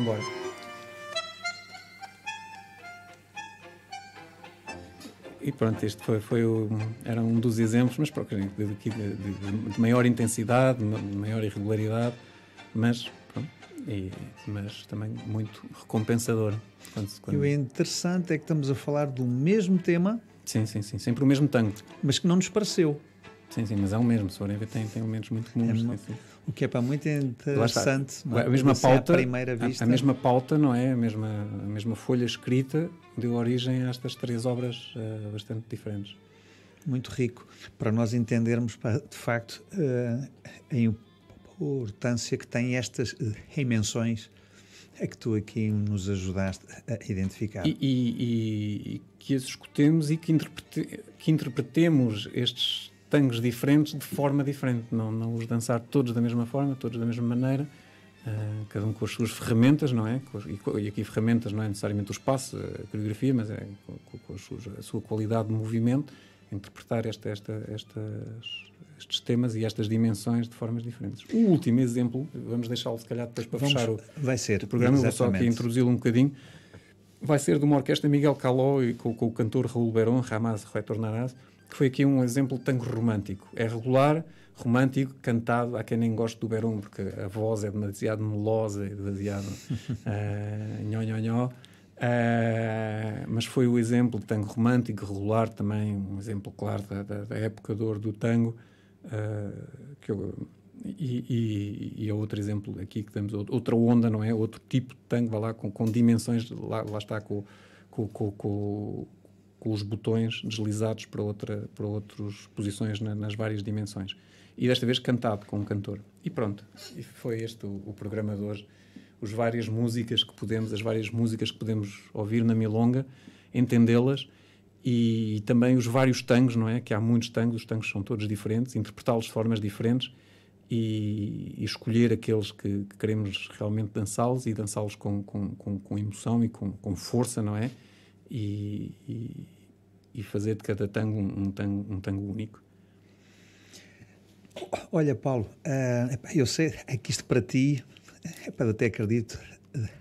Embora. E pronto, este foi, foi o, era um dos exemplos, mas de, de, de, de maior intensidade, de maior irregularidade, mas, pronto, e, mas também muito recompensador. Quando, quando... E o interessante é que estamos a falar do mesmo tema. Sim, sim, sim, sempre o mesmo tango. Mas que não nos pareceu. Sim, sim, mas é o mesmo. Se forem ver, tem, tem elementos muito comuns. É, sim, sim. O que é para muito interessante. A mesma pauta, a, primeira vista. A, a, mesma pauta, não é? A mesma, a mesma folha escrita deu origem a estas três obras uh, bastante diferentes. Muito rico. Para nós entendermos, de facto, uh, a importância que têm estas uh, dimensões é que tu aqui nos ajudaste a identificar. E, e, e que as escutemos e que, interprete, que interpretemos estes tangos diferentes de forma diferente, não, não os dançar todos da mesma forma, todos da mesma maneira, uh, cada um com as suas ferramentas, não é? E, e, aqui ferramentas não é necessariamente o espaço, a coreografia, mas é com, com suas, a sua qualidade de movimento, interpretar esta, esta, estas, estes temas e estas dimensões de formas diferentes. O último exemplo, vamos deixá-lo se calhar depois para vamos, fechar o, vai ser, o programa, exatamente. vou só aqui introduzi-lo um bocadinho. Vai ser de uma orquestra Miguel Caló e com, com o cantor Raul Berón, Ramaz Retornarás, que foi aqui um exemplo de tango romântico. É regular, romântico, cantado. Há quem nem goste do Berum, porque a voz é demasiado melosa e demasiado uh, *laughs* nhó, nhó, nhó. Uh, mas foi o exemplo de tango romântico, regular também, um exemplo claro da, da, da época de ouro do tango. Uh, que eu, e, e, e é outro exemplo aqui que temos outra onda, não é? Outro tipo de tango, vai lá, com, com dimensões, lá, lá está com, com, com, com os botões deslizados para, para outras posições na, nas várias dimensões. E desta vez cantado com um cantor. E pronto, e foi este o, o programa de hoje. As várias músicas que podemos, as várias músicas que podemos ouvir na Milonga, entendê-las e, e, também os vários tangos, não é? Que há muitos tangos, os tangos são todos diferentes, interpretá-los de formas diferentes e, e escolher aqueles que, que queremos realmente dançá-los e dançá-los com, com, com, com, emoção e com, com força, não é? e, e, e fazer de cada tango um, um, tango um tango único. Olha, Paulo, uh, eu sei é que isto para ti, é até acredito,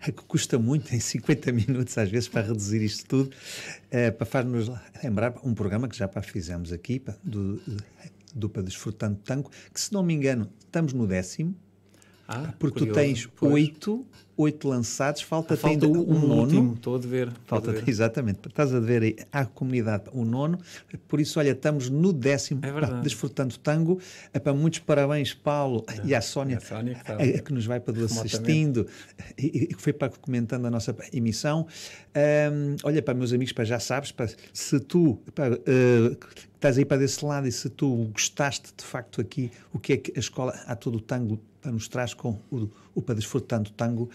é que custa muito em 50 minutos, às vezes, para reduzir isto tudo, uh, para faz-nos lembrar um programa que já para fizemos aqui, do, do Para Desfrutando Tango, que se não me engano, estamos no décimo, ah, porque curioso, tu tens oito oito lançados, falta, falta ainda um, um nono. Último, estou a dever. Falta, dever. exatamente, estás a dever aí à comunidade o nono, por isso, olha, estamos no décimo, é pá, desfrutando tango. É, para muitos parabéns, Paulo é. e à Sónia, a Sónia que, a, a, que, nos vai para assistindo e que foi para comentando a nossa emissão. Um, olha, para meus amigos, para já sabes, para, se tu para, uh, estás aí para desse lado e se tu gostaste de facto aqui o que é que a escola a todo o tango nos traz com o, o Para Desfrutando Tango,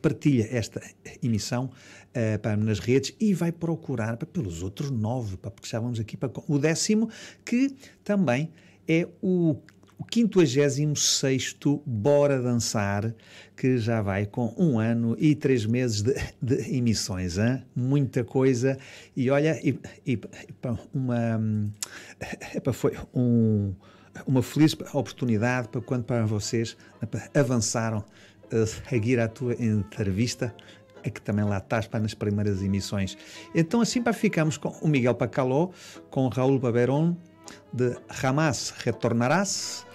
partilha esta emissão uh, para, nas redes e vai procurar para, pelos outros nove, para, porque já vamos aqui para o décimo, que também é o o 56 Bora Dançar, que já vai com um ano e três meses de, de emissões. Hein? Muita coisa. E olha, e, e, uma, epa, foi um, uma feliz oportunidade para quando para vocês avançaram a seguir a tua entrevista é que também lá estás para nas primeiras emissões. Então assim para ficamos com o Miguel Pacaló, com Raul Baberon de Jamás Retornarás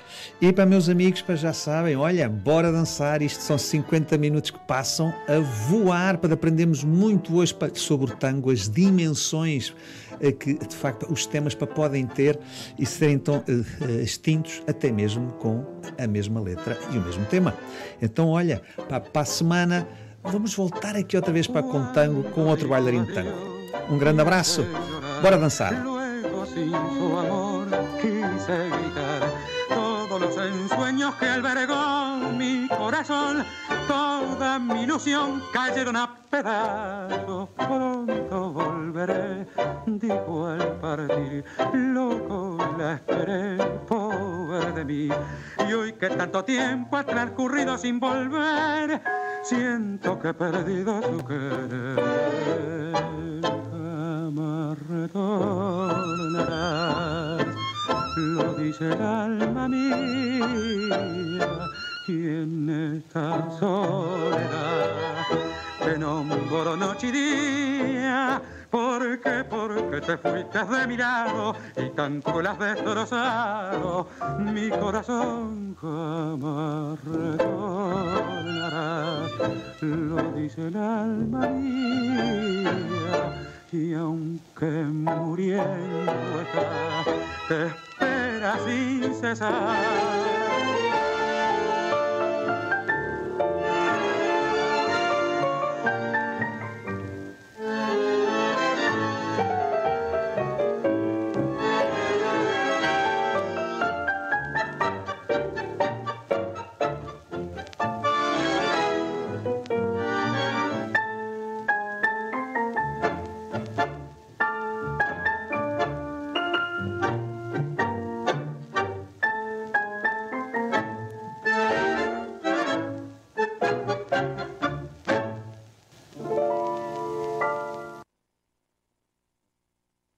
e para meus amigos, para já sabem, olha, bora dançar. Isto são 50 minutos que passam a voar para aprendermos muito hoje sobre o tango, as dimensões eh, que de facto os temas podem ter e serem então extintos até mesmo com a mesma letra e o mesmo tema. Então, olha, para, para a semana vamos voltar aqui outra vez para com tango com outro bailarino de tango. Um grande abraço, bora dançar. Sueños que albergó mi corazón, toda mi ilusión cayeron a pedazos. Pronto volveré, dijo al partir, loco la esperé, pobre de mí. Y hoy que tanto tiempo ha transcurrido sin volver, siento que he perdido su querer. Jamás retornarás lo dice el alma mía, y en esta soledad. Te nombro noche y día, porque, porque te fuiste de mi lado y tanto las destrozado, mi corazón jamás retornará, lo dice el alma mía y aunque muriendo estás, te esperas sin cesar.